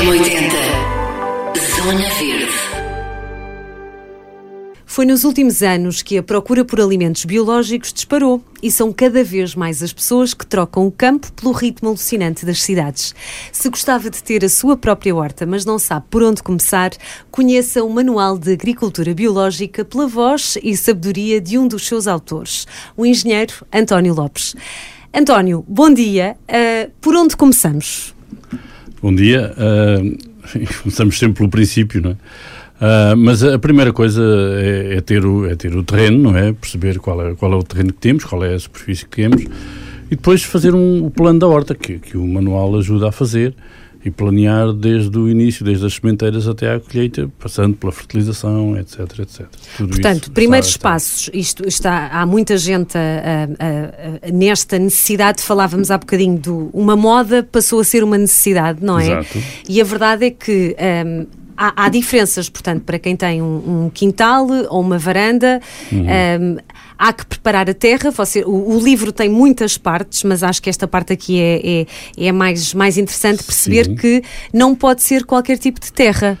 M80 Zona Verde Foi nos últimos anos que a procura por alimentos biológicos disparou e são cada vez mais as pessoas que trocam o campo pelo ritmo alucinante das cidades. Se gostava de ter a sua própria horta, mas não sabe por onde começar, conheça o Manual de Agricultura Biológica pela voz e sabedoria de um dos seus autores, o engenheiro António Lopes. António, bom dia. Uh, por onde começamos? Bom dia. Uh, começamos sempre pelo princípio, não é? Uh, mas a primeira coisa é, é, ter o, é ter o terreno, não é? Perceber qual é, qual é o terreno que temos, qual é a superfície que temos e depois fazer um, o plano da horta, que, que o manual ajuda a fazer e planear desde o início, desde as sementeiras até à colheita, passando pela fertilização, etc, etc. Tudo Portanto, primeiros passos, isto está, há muita gente a, a, a, nesta necessidade, falávamos há bocadinho do uma moda passou a ser uma necessidade, não é? Exato. E a verdade é que um, há, há, diferenças, portanto, para quem tem um, um quintal ou uma varanda, uhum. um, há que preparar a terra. Você, o, o, livro tem muitas partes, mas acho que esta parte aqui é, é, é mais, mais interessante perceber Sim. que não pode ser qualquer tipo de terra.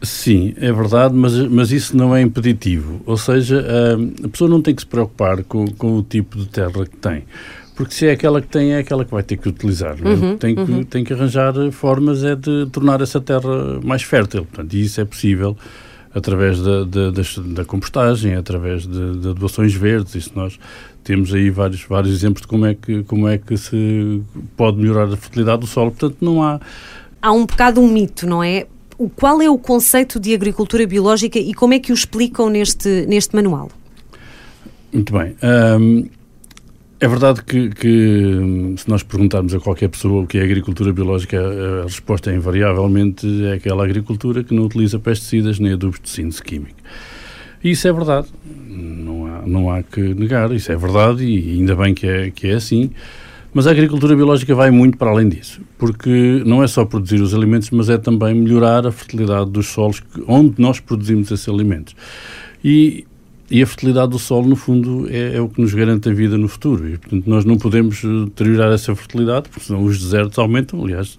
Sim, é verdade, mas, mas isso não é impeditivo. Ou seja, a, a pessoa não tem que se preocupar com, com o tipo de terra que tem porque se é aquela que tem, é aquela que vai ter que utilizar. É? Uhum, tem, que, uhum. tem que arranjar formas é de tornar essa terra mais fértil. Portanto, isso é possível através da, da, da, compostagem, através de, de doações verdes. Isso nós temos aí vários, vários exemplos de como é, que, como é que se pode melhorar a fertilidade do solo. Portanto, não há. Há um bocado um mito, não é? O, qual é o conceito de agricultura biológica e como é que o explicam neste, neste manual? Muito bem. Um, é verdade que, que, se nós perguntarmos a qualquer pessoa o que é agricultura biológica, a, resposta é invariavelmente é aquela agricultura que não utiliza pesticidas nem adubos de síntese químico. E isso é verdade, não há, não há que negar, isso é verdade e ainda bem que é, que é assim. Mas a agricultura biológica vai muito para além disso, porque não é só produzir os alimentos, mas é também melhorar a fertilidade dos solos onde nós produzimos esses alimentos. E e a fertilidade do solo, no fundo, é, é, o que nos garante a vida no futuro. E, portanto, nós não podemos eh, deteriorar essa fertilidade, porque senão os desertos aumentam, aliás,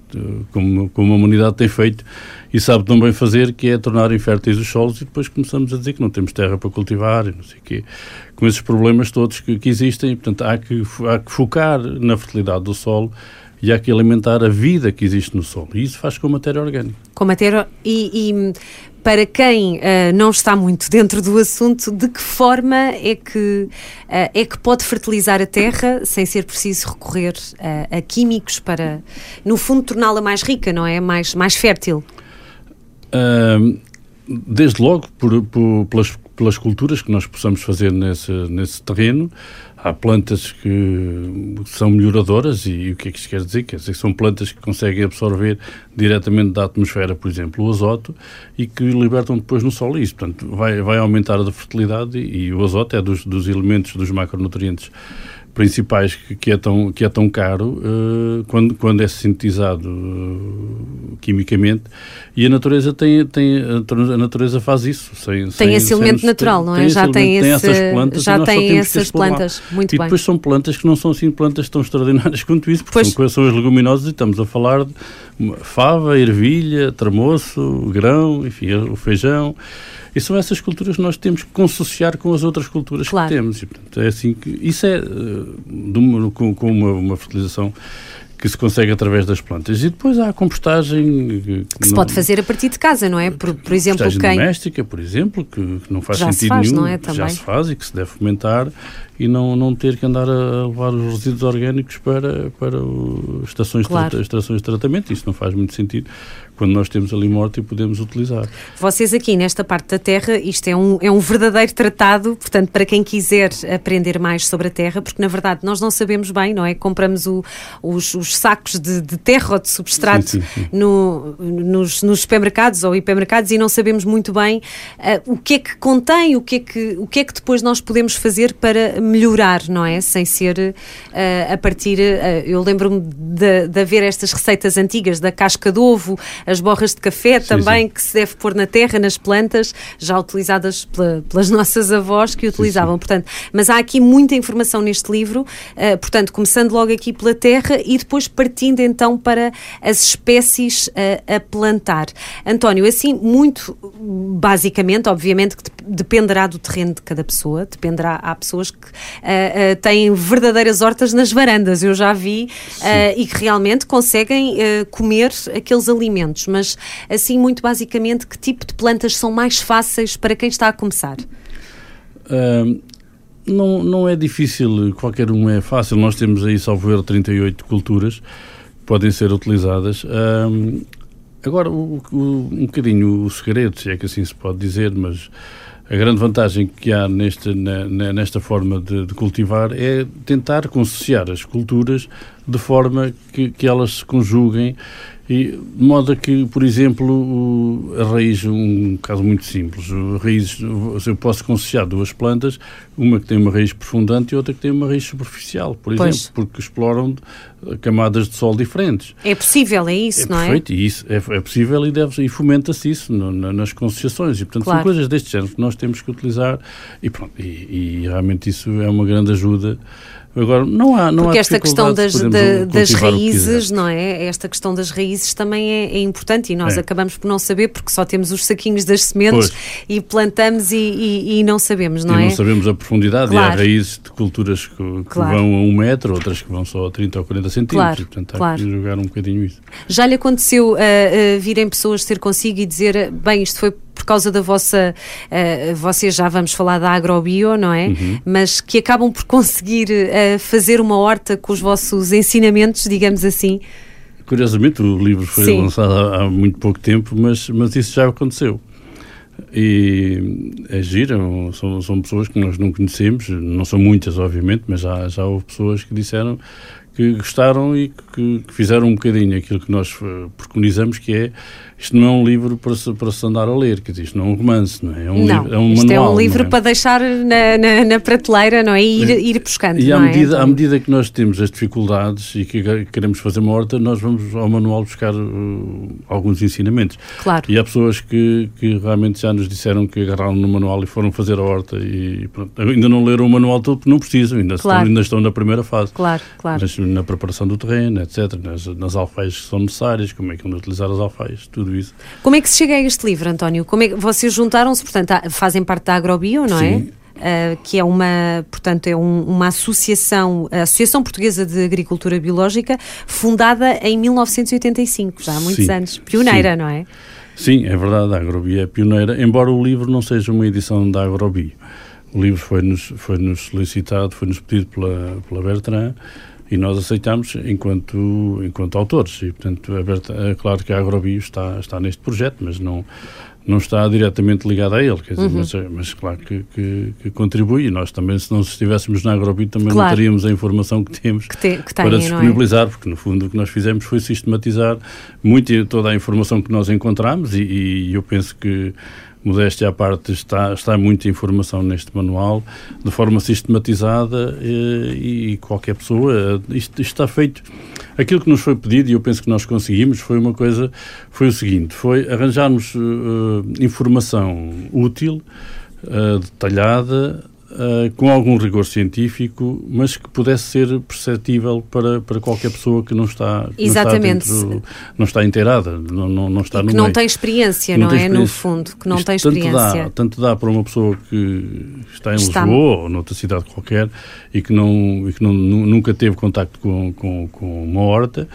como, como a humanidade tem feito e sabe tão bem fazer, que é tornar inférteis os solos e depois começamos a dizer que não temos terra para cultivar e não sei o quê, com esses problemas todos que, que existem. E, portanto, há que, há que focar na fertilidade do solo e há que alimentar a vida que existe no solo. E isso faz com matéria orgânica. Com matéria. E, e para quem uh, não está muito dentro do assunto, de que forma é que, uh, é que pode fertilizar a terra sem ser preciso recorrer uh, a químicos para, no fundo, torná-la mais rica, não é? Mais, mais fértil? desde logo, por, por, pelas, pelas culturas que nós possamos fazer nesse, nesse terreno, há plantas que são melhoradoras e, e, o que é que isto quer dizer? Quer dizer que são plantas que conseguem absorver diretamente da atmosfera, por exemplo, o azoto e que libertam depois no solo isso. Portanto, vai, vai aumentar a fertilidade e, e o azoto é dos, dos elementos, dos macronutrientes principais que, que, é, tão, que é tão caro uh, quando, quando é sintetizado uh, quimicamente e a natureza tem, tem a natureza faz isso sem, tem sem, esse elemento natural não é? tem já tem, esse, tem essas plantas já tem essas plantas. Muito e bem. depois são plantas que não são assim plantas tão extraordinárias quanto isso porque são, são as leguminosas e estamos a falar de fava, ervilha, tramoço, grão, enfim, o feijão e são essas culturas que nós temos que consociar com as outras culturas claro. que temos. E, portanto, é assim que, isso é uh, com, com uma, uma fertilização que se consegue através das plantas. E depois há a compostagem... Que, que se não, pode fazer a partir de casa, não é? Por, por exemplo, quem... doméstica, por exemplo, que, que não faz já sentido faz, nenhum. É, já se faz e que se deve fomentar e não, não ter que andar a levar os resíduos orgânicos para, para estações, claro. de, estações de tratamento. Isso não faz muito sentido quando nós temos ali morte e podemos utilizar. Vocês aqui nesta parte da Terra, isto é um, é um verdadeiro tratado, portanto, para quem quiser aprender mais sobre a Terra, porque na verdade nós não sabemos bem, não é? Compramos o, os, os, sacos de, de, terra ou de substrato sim, sim, sim. No, nos, nos, supermercados ou hipermercados e não sabemos muito bem uh, o que é que contém, o que é que, o que é que depois nós podemos fazer para melhorar, não é? Sem ser uh, a partir. Uh, eu lembro-me de, de haver estas receitas antigas da casca de ovo, as borras de café sim, também, sim. que se deve pôr na terra, nas plantas, já utilizadas pela, pelas nossas avós que utilizavam. Sim, portanto, mas há aqui muita informação neste livro, uh, portanto, começando logo aqui pela terra e depois partindo então para as espécies a, a plantar. António, assim, muito basicamente, obviamente que dependerá do terreno de cada pessoa, dependerá, há pessoas que uh, uh, têm verdadeiras hortas nas varandas, eu já vi, uh, e que realmente conseguem comer aqueles alimentos, mas assim, muito basicamente, que tipo de plantas são mais fáceis para quem está a começar? não, não é difícil, qualquer um é fácil. Nós temos aí, salvo erro, 38 culturas que podem ser utilizadas. agora, o, o, um bocadinho o segredo, se é que assim se pode dizer, mas a grande vantagem que há neste, na, nesta forma de, de, cultivar é tentar consociar as culturas de forma que, que elas se conjuguem e de modo a que, por exemplo, a raiz, um caso muito simples, raízes, eu posso consociar duas plantas, uma que tem uma raiz profundante e outra que tem uma raiz superficial, por pois. exemplo, porque exploram camadas de sol diferentes. É possível, é isso, é não perfeito, é? Perfeito, e isso é, é possível e, deve, e fomenta-se isso no, na, nas concessiações. E, portanto, claro. são coisas deste género que nós temos que utilizar e, pronto, e, e realmente isso é uma grande ajuda Agora, não há, não Porque há esta questão das, da, das raízes, não é? Esta questão das raízes também é, é importante e nós é. acabamos por não saber porque só temos os saquinhos das sementes pois. e plantamos e, e, e, não sabemos, não e é? não sabemos a profundidade claro. e há raízes de culturas que, que claro. vão a um metro, outras que vão só a 30 ou 40 centímetros. Claro. Portanto, há claro. que jogar um bocadinho isso. Já lhe aconteceu uh, uh, virem pessoas ter consigo e dizer, bem, isto foi por causa da vossa, uh, vocês já vamos falar da agrobio, não é? Uhum. Mas que acabam por conseguir uh, fazer uma horta com os vossos ensinamentos, digamos assim. Curiosamente, o livro foi Sim. lançado há, há, muito pouco tempo, mas, mas isso já aconteceu. E é giro, são, são pessoas que nós não conhecemos, não são muitas, obviamente, mas já, já houve pessoas que disseram que gostaram e que, que fizeram um bocadinho aquilo que nós eh, preconizamos, que é isto não é um livro para se, para se andar a ler, quer dizer, isto não é um romance, não é? É um, não, livro, é um isto manual. é um livro é? para deixar na, na, na, prateleira, não é? E ir, ir buscando. E à, é? medida, é? à medida que nós temos as dificuldades e que queremos fazer uma horta, nós vamos ao manual buscar uh, alguns ensinamentos. Claro. E há pessoas que, que realmente já nos disseram que agarraram no manual e foram fazer a horta e pronto, ainda não leram o manual todo porque não precisam, ainda, claro. estão, ainda estão na primeira fase. Claro, claro. Mas na preparação do terreno, etc., nas, nas alfaias que são necessárias, como é que vão utilizar as alfaias, tudo isso. Como é que se chega a este livro, António? Como é que vocês juntaram-se, portanto, fazem parte da Agrobio, não é? Sim. Uh, que é uma, portanto, é um, uma associação, a Associação Portuguesa de Agricultura Biológica, fundada em 1985, já há muitos Sim. anos. Pioneira, Sim. não é? Sim, é verdade, a Agrobio é pioneira, embora o livro não seja uma edição da Agrobio. O livro foi-nos foi -nos solicitado, foi-nos pedido pela, pela Bertrand e nós aceitamos enquanto, enquanto autores. E, portanto, é, é claro que a Agrobio está, está neste projeto, mas não, não está diretamente ligada a ele, quer dizer, uhum. mas, mas, claro que, que, que, contribui e nós também, se não estivéssemos na Agrobio, também claro. não teríamos a informação que temos que te, que para disponibilizar, é? porque no fundo o que nós fizemos foi sistematizar muito toda a informação que nós encontramos e, e eu penso que modéstia à parte, está, está muita informação neste manual, de forma sistematizada e, eh, e qualquer pessoa, isto, isto, está feito. Aquilo que nos foi pedido, e eu penso que nós conseguimos, foi uma coisa, foi o seguinte, foi arranjarmos uh, informação útil, detalhada, Uh, com algum rigor científico, mas que pudesse ser perceptível para, para qualquer pessoa que não está, Exatamente. não está, dentro, não está inteirada, não, não, não está e no que meio. não tem experiência, não, não tem é? Experiência. No fundo, que não Isto tem experiência. Tanto dá, tanto dá para uma pessoa que está em está Lisboa ou noutra cidade qualquer e que, não, e que não, nunca teve contacto com, com, com uma horta,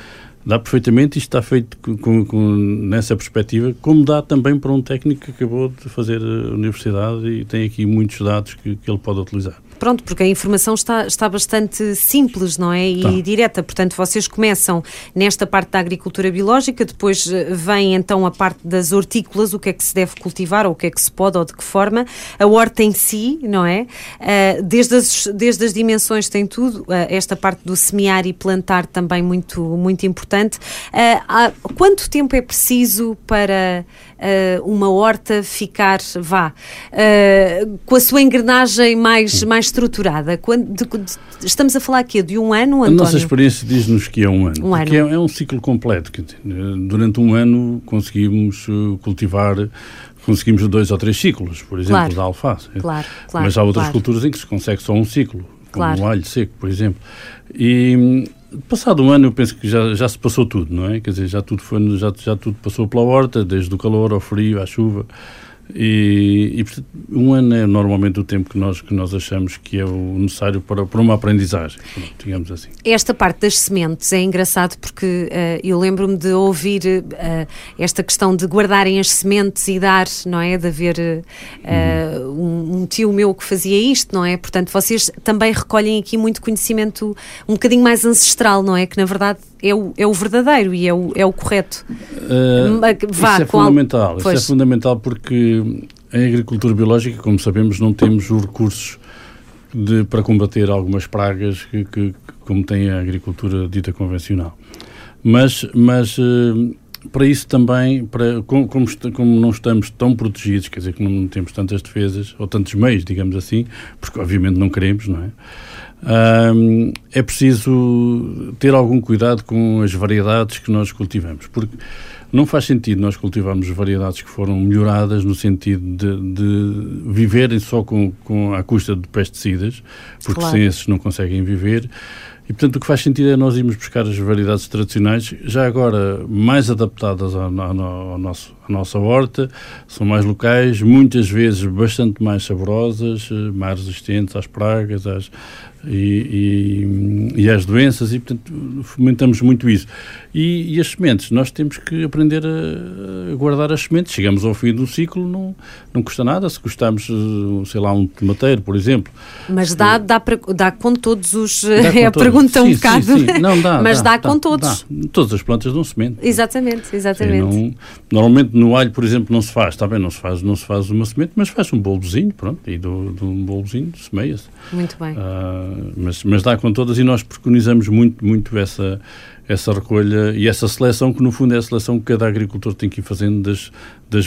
Dá perfeitamente, isto está feito com, com, nessa perspectiva, como dá também para um técnico que acabou de fazer a universidade e tem aqui muitos dados que, que ele pode utilizar. Pronto, porque a informação está, está bastante simples, não é? E tá. direta. Portanto, vocês começam nesta parte da agricultura biológica, depois eh, vem então a parte das hortícolas, o que é que se deve cultivar, ou o que é que se pode, ou de que forma. A horta em si, não é? Uh, desde, as, desde as dimensões tem tudo. Uh, esta parte do semear e plantar também muito, muito importante. Uh, quanto tempo é preciso para uma horta ficar, vá, com a sua engrenagem mais, mais estruturada? Quando, de, de, estamos a falar aqui de um ano, António? A nossa experiência diz-nos que é um ano. Um ano. É, é, um ciclo completo. durante um ano conseguimos uh, cultivar conseguimos dois ou três ciclos, por exemplo, claro. da alface. Claro, claro, Mas há outras culturas em que se consegue só um ciclo, como claro. o alho seco, por exemplo. E Passado um ano, eu penso que já, já se passou tudo, não é? Quer dizer, já tudo, foi, já, já tudo passou pela horta, desde o calor ao frio, à chuva. E, e portanto, um ano é normalmente o tempo que nós, que nós achamos que é o necessário para, para uma aprendizagem, digamos assim. Esta parte das sementes é engraçado porque uh, eu lembro-me de ouvir uh, esta questão de guardarem as sementes e dar, não é? De haver uh, um, um, tio meu que fazia isto, não é? Portanto, vocês também recolhem aqui muito conhecimento um bocadinho mais ancestral, não é? Que na verdade é o, é o verdadeiro e é o, é o correto. Vá, isso é fundamental, isso é fundamental porque em agricultura biológica, como sabemos, não temos os recursos de, para combater algumas pragas que, que, como tem a agricultura dita convencional. Mas, mas eh, para isso também, para, como, como, não estamos tão protegidos, quer dizer, que não temos tantas defesas, ou tantos meios, digamos assim, porque obviamente não queremos, não é? É preciso ter algum cuidado com as variedades que nós cultivamos, porque não faz sentido nós cultivarmos variedades que foram melhoradas no sentido de, de viverem só com, com a custa de pesticidas, porque claro. sem esses não conseguem viver. E, portanto, o que faz sentido é nós irmos buscar as variedades tradicionais, já agora mais adaptadas ao, ao, ao nosso, à nossa horta, são mais locais, muitas vezes bastante mais saborosas, eh, mais resistentes às pragas, às, e, e, e às doenças e, portanto, fomentamos muito isso. E, e, as sementes, nós temos que aprender a, guardar as sementes. Chegamos ao fim do ciclo, não, não custa nada. Se gostamos, eh, sei lá, um tomateiro, por exemplo. Mas dá, dá, para, dá com todos os. Com é a pergunta sim, um bocado. Sim. Não, dá, Mas dá, dá com todos. Dá. Todas as plantas dão semente. Exatamente, exatamente. Não, normalmente no alho, por exemplo, não se faz, está bem, não se faz, não se faz uma semente, mas faz um bolozinho, pronto, e do, do um bolozinho semeia-se. Muito bem. Uh, mas, mas dá com todas e nós preconizamos muito, muito essa, essa recolha e essa seleção, que no fundo é a seleção que cada agricultor tem que ir fazendo das, das,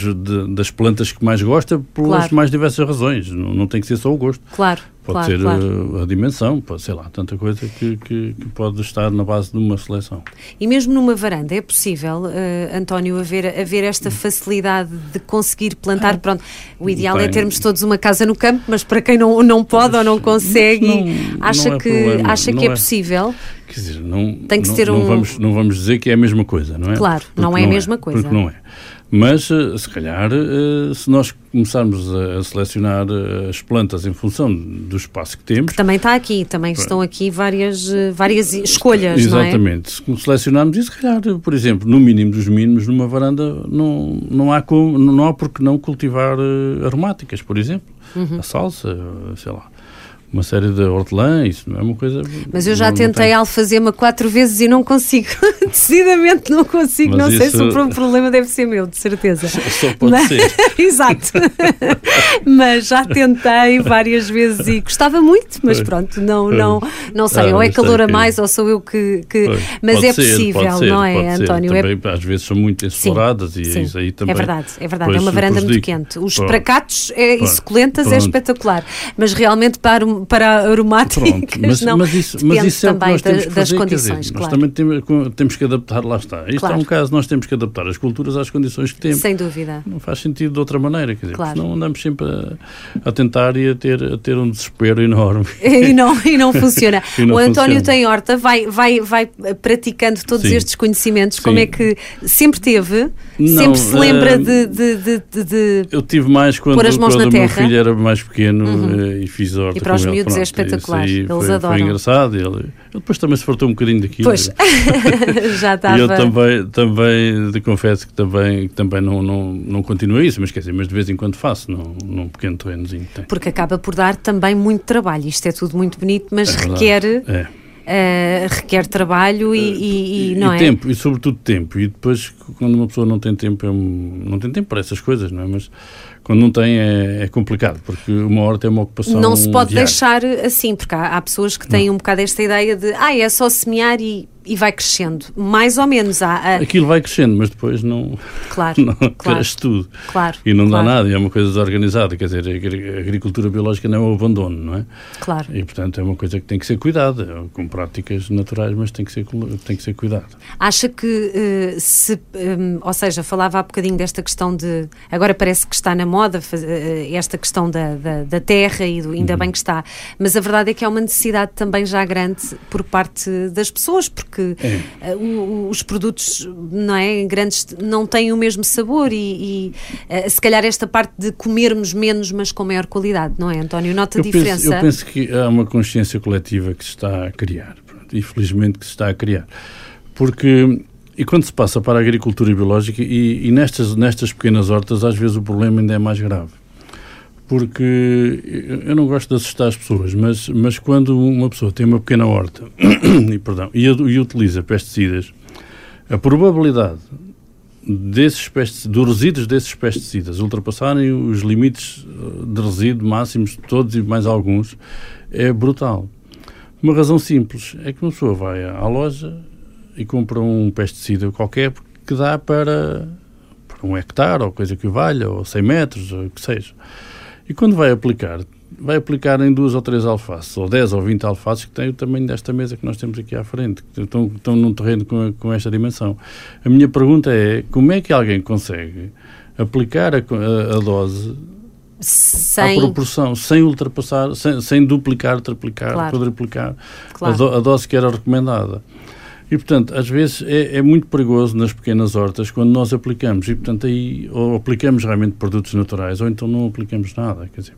das plantas que mais gosta, pelas claro. mais diversas razões. Não, não tem que ser só o gosto. Claro. Pode claro, ser claro. A, a, dimensão, pode, sei lá, tanta coisa que, que, que, pode estar na base de uma seleção. E mesmo numa varanda, é possível, uh, António, haver, haver esta facilidade de conseguir plantar? Ah, Pronto, o ideal é é termos todos uma casa no campo, mas para quem não, não pode ou não consegue, não, acha, é que, problema, acha que é, é possível? Quer dizer, não, Tem que não, ter um... não, vamos, não vamos dizer que é a mesma coisa, não é? Claro, porque não é a mesma coisa. Porque não é. Mas, eh, se calhar, eh, se nós começarmos a selecionar eh, as plantas em função do espaço que temos... Que também está aqui, também estão aqui várias, várias escolhas, Exatamente. não é? Se selecionarmos isso, se calhar, por exemplo, no mínimo dos mínimos, numa varanda, não, não, há, como, não há por que não cultivar aromáticas, por exemplo. Uhum. A salsa, sei lá uma série de hortelã, isso não é uma coisa. Mas eu já tentei alfazema quatro vezes e não consigo. Decididamente não consigo. Mas não isso... sei se o problema deve ser meu, de certeza. Só pode Mas... ser. Exato. mas já tentei várias vezes e gostava muito, mas pronto, não, não, não sei. Ah, ou é calor a mais, ou sou eu que. que... Mas pode é ser, possível, não é, António? Também, é... Às vezes são muito exploradas e sim, isso aí também. É verdade, é verdade. É uma varanda muito quente. Os pronto. pracatos é, e suculentas é espetacular, mas realmente para para aromáticas, mas, não. Mas isso, mas isso é o que nós temos que fazer, das condições, dizer, claro. Nós também temos, que adaptar, lá está. Isto claro. é um caso, nós temos que adaptar as culturas às condições que temos. Sem dúvida. Não faz sentido de outra maneira, quer dizer, claro. senão andamos sempre a, a, tentar e a ter, a ter um desespero enorme. E não, e não funciona. e não o António funciona. tem horta, vai, vai, vai praticando todos Sim. estes conhecimentos, Sim. como é que sempre teve, não, sempre se lembra uh, de, de, de, de, Eu tive mais quando, quando o meu filho era mais pequeno uhum. uh, e fiz horta e para os miúdos é espetacular. Eles foi, adoram. Foi engraçado. Ele, depois também se fartou um bocadinho daquilo. Pois, já estava. E eu também, também te confesso que também, também não, não, não continuo isso, mas quer dizer, mas de vez em quando faço, num, num pequeno terrenozinho. Tem. Porque acaba por dar também muito trabalho. Isto é tudo muito bonito, mas é requer. É. Uh, requer trabalho e, e, e não é? tempo, e sobretudo tempo. E depois, quando uma pessoa não tem tempo, é não tem tempo para essas coisas, não é? Mas quando não tem é, é, complicado, porque uma horta é uma ocupação. Não se pode diária. deixar assim, porque há, há pessoas que têm não. um bocado esta ideia de ah, é só semear e e vai crescendo, mais ou menos. Há, há... Aquilo vai crescendo, mas depois não, claro, não claro, cresce tudo. Claro, e não claro. dá nada, é uma coisa desorganizada. Quer dizer, a agricultura biológica não é o abandono, não é? Claro. E, portanto, é uma coisa que tem que ser cuidada, com práticas naturais, mas tem que ser, tem que ser cuidado. Acha que, uh, se, um, ou seja, falava há bocadinho desta questão de. Agora parece que está na moda uh, esta questão da, da, da terra e do, ainda uhum. bem que está. Mas a verdade é que há uma necessidade também já grande por parte das pessoas, porque é. uh, os produtos não é, grandes não têm o mesmo sabor e, e se calhar esta parte de comermos menos, mas com maior qualidade, não é, António? Nota a diferença? Penso, eu penso que há uma consciência coletiva que se está a criar, pronto, e felizmente que se está a criar. Porque e quando se passa para a agricultura biológica, e, e, nestas, nestas pequenas hortas, às vezes o problema ainda é mais grave. Porque eu não gosto de assustar as pessoas, mas, mas quando uma pessoa tem uma pequena horta e, perdão, e, e utiliza pesticidas, a probabilidade desses dos resíduos desses pesticidas ultrapassarem os limites eh, de resíduo máximos, todos e mais alguns, é brutal. Uma razão simples é que uma pessoa vai à loja e compra um pesticida qualquer que dá para, para um hectare, ou coisa que valha, ou 100 metros, ou o que seja. E quando vai aplicar, vai aplicar em duas ou três alfaces, ou 10 ou 20 alfaces, que têm o tamanho desta mesa que nós temos aqui à frente, que estão, estão num terreno com, com esta dimensão. A minha pergunta é, como é que alguém consegue aplicar a, a, a dose sem... à proporção, sem ultrapassar, sem, sem duplicar, triplicar, claro. quadruplicar claro. A, do, a dose que era recomendada? E, portanto, às vezes é, é, muito perigoso nas pequenas hortas quando nós aplicamos. E, portanto, aí ou aplicamos realmente produtos naturais ou então não aplicamos nada. Quer dizer,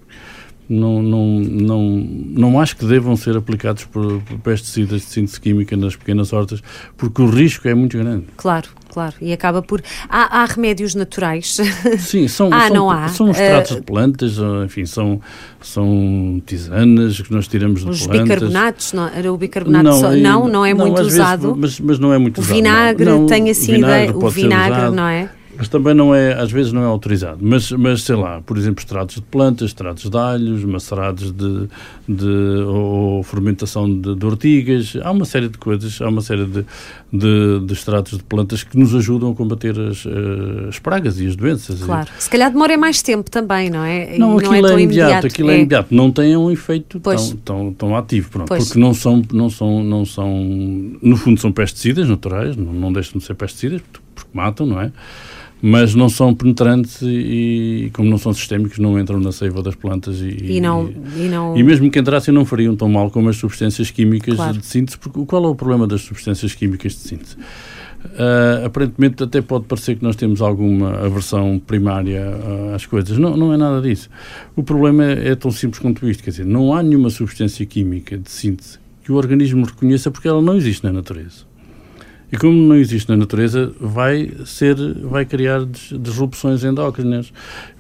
não, não, não, não acho que devam ser aplicados por, por pesticidas de síntese química nas pequenas hortas, porque o risco é muito grande. Claro, claro. E acaba por. Há, há remédios naturais? Sim, são, ah, são, não há. são extratos uh... de plantas, enfim, são, são tisanas que nós tiramos de Os plantas. Os bicarbonatos, não, era o bicarbonato não, só, não, não é não, muito usado. Vezes, mas, mas não é muito o usado. Vinagre, não, tem assim ideia, o vinagre, não é? Mas também não é, às vezes não é autorizado. Mas, mas sei lá, por exemplo, extratos de plantas, extratos de alhos, macerados de, de ou fermentação de, de, ortigas, há uma série de coisas, há uma série de, de, de extratos de plantas que nos ajudam a combater as, eh, as pragas e as doenças. Claro. Se calhar demora mais tempo também, não é? Não, aquilo é, é imediato, imediato, aquilo é. é imediato, não tem um efeito tão, tão, tão ativo, pronto, porque não são, não são, não são, no fundo são pesticidas naturais, não, não deixam de ser pesticidas, porque matam, não é? Mas não são penetrantes e, como não são sistémicos, não entram na seiva das plantas e, e, não, e, não... e mesmo que entrassem não fariam tão mal como as substâncias químicas claro. de síntese, porque qual é o problema das substâncias químicas de síntese? Uh, aparentemente até pode parecer que nós temos alguma aversão primária uh, às coisas. Não, não é nada disso. O problema é, é tão simples quanto isto, quer dizer, não há nenhuma substância química de síntese que o organismo reconheça porque ela não existe na natureza. E como não existe na natureza, vai ser, vai criar disrupções endócrinas,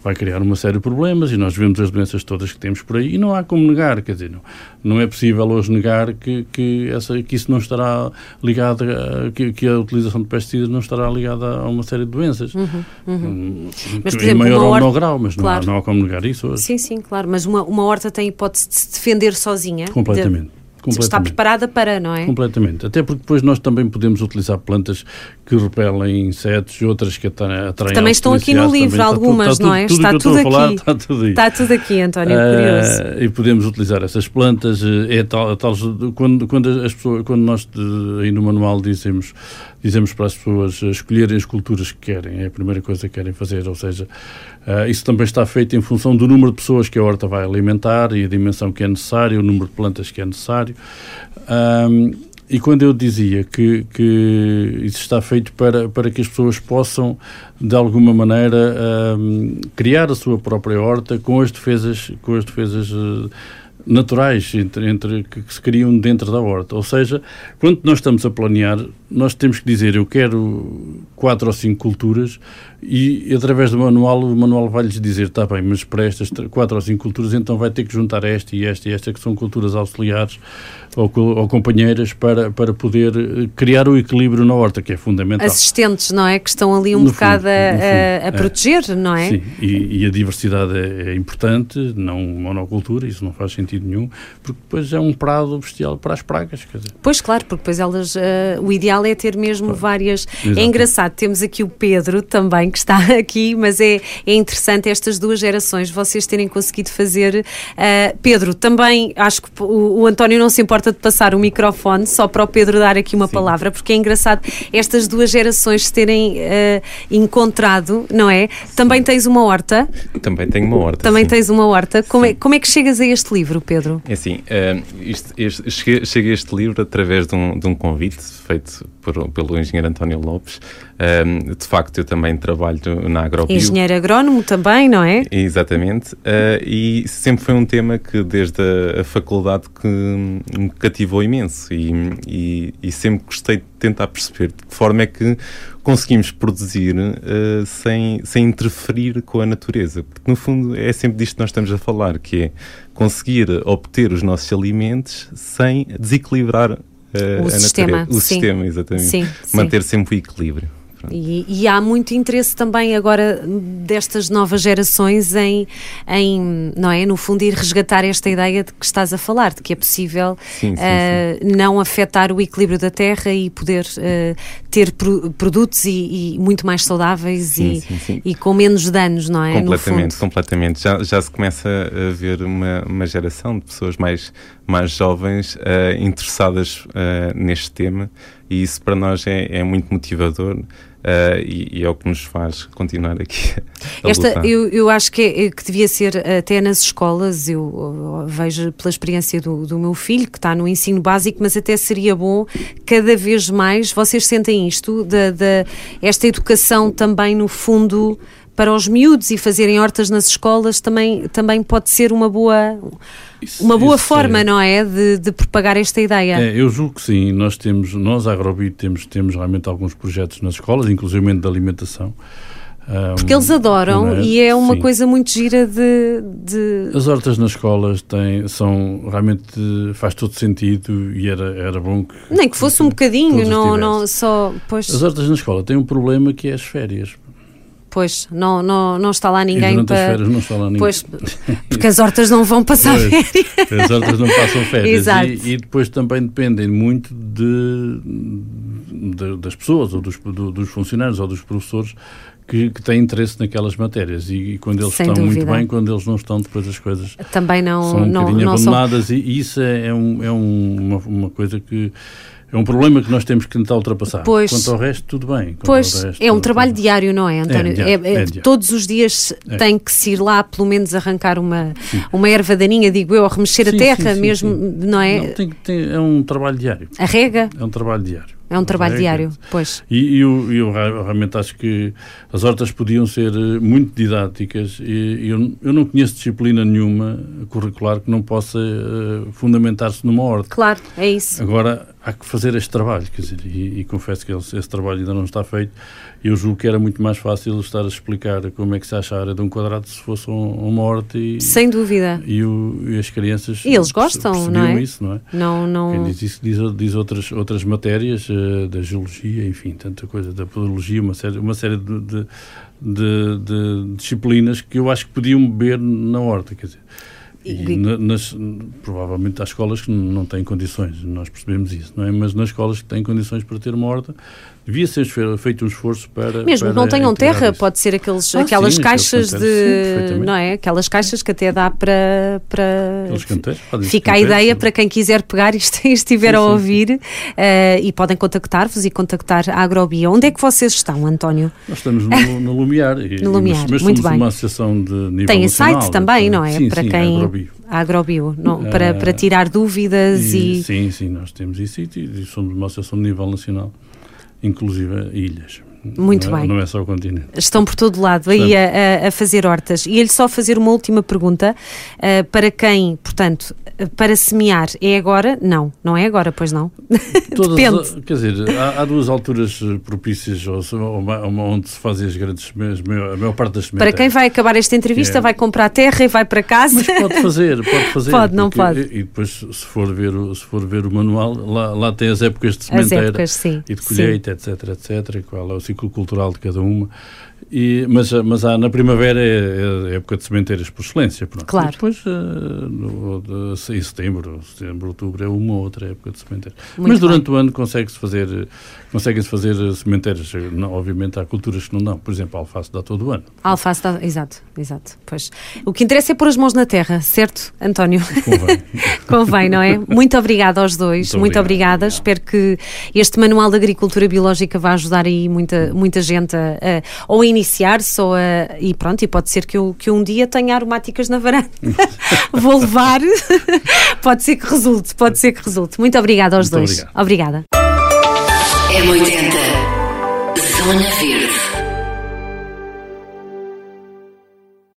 vai criar uma série de problemas e nós vemos as doenças todas que temos por aí e não há como negar, quer dizer, não, não é possível hoje negar que, que, essa, que isso não estará ligado, a, que, que, a utilização de pesticidas não estará ligada a uma série de doenças. Uhum, uhum. Hum, mas, por exemplo, em maior ou menor grau, mas claro. não, há, não há como negar isso hoje. Sim, sim, claro, mas uma, uma horta tem hipótese de se defender sozinha? Completamente. De está preparada para, não é? Completamente. Até porque depois nós também podemos utilizar plantas que repelem insetos e outras que atraem Também estão aqui no livro, também, algumas, está, não é? Está tudo, está tudo aqui. está tudo. Está tudo aqui, António, uh, curioso. E podemos utilizar essas plantas. É tal, tal, quando, quando, as pessoas, quando nós aí no manual dizemos, dizemos para as pessoas escolherem as culturas que querem, é a primeira coisa que querem fazer, ou seja, uh, isso também está feito em função do número de pessoas que a horta vai alimentar e a dimensão que é necessária, o número de plantas que é necessário. E quando eu dizia que, que isso está feito para, para que as pessoas possam, de alguma maneira, um, criar a sua própria horta com as defesas, com as defesas uh, naturais entre, entre, que se criam dentro da horta. Ou seja, quando nós estamos a planear, nós temos que dizer eu quero quatro ou cinco culturas e através do manual, o manual vai-lhes dizer, está bem, mas para estas quatro ou cinco culturas então vai ter que juntar esta e esta e esta que são culturas auxiliares ou, ou, companheiras para, para poder eh, criar o equilíbrio na horta, que é fundamental. Assistentes, não é? Que estão ali um no bocado fundo, a, a, a, proteger, é. não é? Sim, e, e a diversidade é, é, importante, não monocultura, isso não faz sentido nenhum, porque depois é um prado bestial para as pragas. Quer dizer. Pois, claro, porque depois elas, uh, o ideal é ter mesmo várias. Exato. É engraçado, temos aqui o Pedro também, que está aqui, mas é, é interessante estas duas gerações, vocês terem conseguido fazer. ah, Pedro, também acho que o, o António não se importa de passar o microfone, só para o Pedro dar aqui uma palavra, porque é engraçado estas duas gerações se terem ah, encontrado, não é? Também tens uma horta, Também tenho uma horta. também sim. tens uma horta. Como é, como é que chegas a este livro, Pedro? É assim, eh, isto- este- cheguei, cheguei a este livro através de um, de um convite feito por- pelo engenheiro António Lopes. Eh, de facto, eu também trabalho na Agrobio. Engenheiro agrónomo também, não é? Exatamente, eh, e sempre foi um tema que desde a, a faculdade que me cativou imenso e, e- e sempre gostei de tentar perceber de que forma é que conseguimos produzir eh, sem, sem interferir com a natureza, porque no fundo é sempre disto que nós estamos a falar, que é conseguir obter os nossos alimentos sem desequilibrar O a sistema. O sim. sistema, exatamente. Sim, sim. Manter sempre o equilíbrio. E, e há muito interesse também agora destas novas gerações em, em, não é, no fundo, ir resgatar esta ideia de que estás a falar, de que é possível Sim, sim, eh, não afetar o equilíbrio da terra e poder eh, ter pro- produtos e, e muito mais saudáveis Sim, e, sim, sim. e com menos danos, não é? No Completamente, fundo. completamente. Já, já se começa a ver uma, uma geração de pessoas mais, mais jovens eh, interessadas neste tema e isso para nós é, é muito motivador eh, e, e é o que nos faz continuar aqui a Esta, eu, eu acho que, é- que devia ser até nas escolas, eu uh, vejo pela experiência do, do meu filho, que está no ensino básico, mas até seria bom cada vez mais, vocês sentem isto, da, da- esta educação também no fundo para os miúdos e fazerem hortas nas escolas também, também pode ser uma boa, Isso- uma boa forma, é- não é? De, de propagar esta ideia. É, eu julgo que sim. Nós temos, nós, a Agrobit, temos, temos realmente alguns projetos nas escolas, inclusive de alimentação. Porque eles adoram é? e é uma Sim. coisa muito gira de- de, As hortas nas escolas têm, são realmente faz todo sentido e era, era bom que. Nem que fosse um bocadinho, não, não só. Pois, As hortas na escola têm um problema que é as férias. Pois não, não, não está lá e ninguém durante as para. férias não está lá ninguém. Pois, porque as hortas não vão passar Pois. férias. As hortas não passam férias Exato. e, e depois também dependem muito de, de- das pessoas ou dos, do- dos funcionários ou dos professores que, que têm interesse naquelas matérias e, e quando eles Sem estão dúvida. muito bem, quando eles não estão, depois as coisas Também não, são um não, não são. abandonadas e, e isso é, é um, é um- uma, uma coisa que é um problema que nós temos que tentar ultrapassar. Pois. Quanto ao resto, tudo bem. Quanto Pois, resto, é um tudo trabalho bem. diário, não é, António? diário, É- é- é diário. todos os dias É. tem que se ir lá, pelo menos, arrancar uma, uma erva daninha, digo eu, ou remexer a Sim, terra, sim, mesmo, não é? Não, tem ter- é um trabalho diário. A rega É um trabalho diário. é um trabalho É, diário, pois. E eu, eu realmente acho que as hortas podiam ser eh, muito didáticas e eu, eu não conheço disciplina nenhuma curricular que não possa eh, fundamentar-se numa horta. Claro, é isso. Agora há que fazer este trabalho, quer dizer, e, e confesso que esse, esse trabalho ainda não está feito. Eu julgo que era muito mais fácil estar a explicar como é que se acha a área de um quadrado se fosse um- uma horta e, Sem dúvida. e, o- e as crianças E eles gostam, não é? isso, não é? Não, Quem não. diz isso diz, diz outras, outras matérias, eh, da geologia, enfim, tanta coisa, da podologia, uma série, uma série de, de, de- de disciplinas que eu acho que podiam beber na horta, quer dizer. E E- na- nas, provavelmente há escolas que não têm condições, nós percebemos isso, não é? Mas nas escolas que têm condições para ter uma horta, devia ser fe- feito um esforço para. Mesmo que para não tenham terra, isso. pode ser aqueles, Ah, aquelas sim, caixas sim, de. perfeitamente. não é? Aquelas caixas que até dá para. para canteiros, Fica a ideia sim. para quem quiser pegar isto e estiver Sim, a sim, ouvir eh, e podem contactar-vos e contactar a Agrobia. Onde é que vocês estão, António? Nós estamos no, no Lumiar. e- No Lumiar, mas, mas muito somos bem. uma associação de nível Tem nacional, site também, portanto, não é? Sim, para sim, quem. Agrobio. A Agrobio, não, para, para tirar dúvidas e. Sim, sim, nós temos isso e, e somos uma associação de nível nacional, inclusive ilhas. Muito não é, bem. Não é só o continente. Estão por todo lado aí a, a- fazer hortas. E ele só fazer uma última pergunta eh, para quem, portanto, para semear é agora? Não, não é agora, pois não. Todas, Depende. Quer dizer, há, há duas alturas eh, propícias ou ou onde se fazem as grandes semeias, a maior parte das sementes. Para quem vai acabar esta entrevista, É. vai comprar terra e vai para casa. Mas pode fazer, pode fazer. Pode, não pode. E, e depois, se for ver o, se for ver o manual, lá, lá tem as épocas de As sementeira épocas, sim. e de sim. colheita, etc, etc. e Qual é o ciclo cultural de cada uma. E, mas mas há, na primavera é, é, a época de sementeiras por excelência. Pronto. Claro. E depois, uh, no, de, em setembro, setembro, outubro, é uma outra época de sementeiras. Muito mas durante bem. o ano consegue-se fazer, conseguem-se fazer sementeiras. Não, obviamente há culturas que não dão. Por exemplo, a alface dá todo o ano. A alface dá, exato, exato. Pois. O que interessa é pôr as mãos na terra, certo, António? Convém. Convém, não é? Muito obrigada aos dois, Muito muito, obrigado. obrigada. Espero que este manual de agricultura biológica vá ajudar aí muita, muita gente a, a- ou a iniciar-se ou a, e pronto, e pode ser que eu, que um dia tenha aromáticas na varanda. Vou levar. pode ser que resulte, pode ser que resulte. Muito obrigada aos Muito dois. obrigado. Obrigada. M80 Zona Verde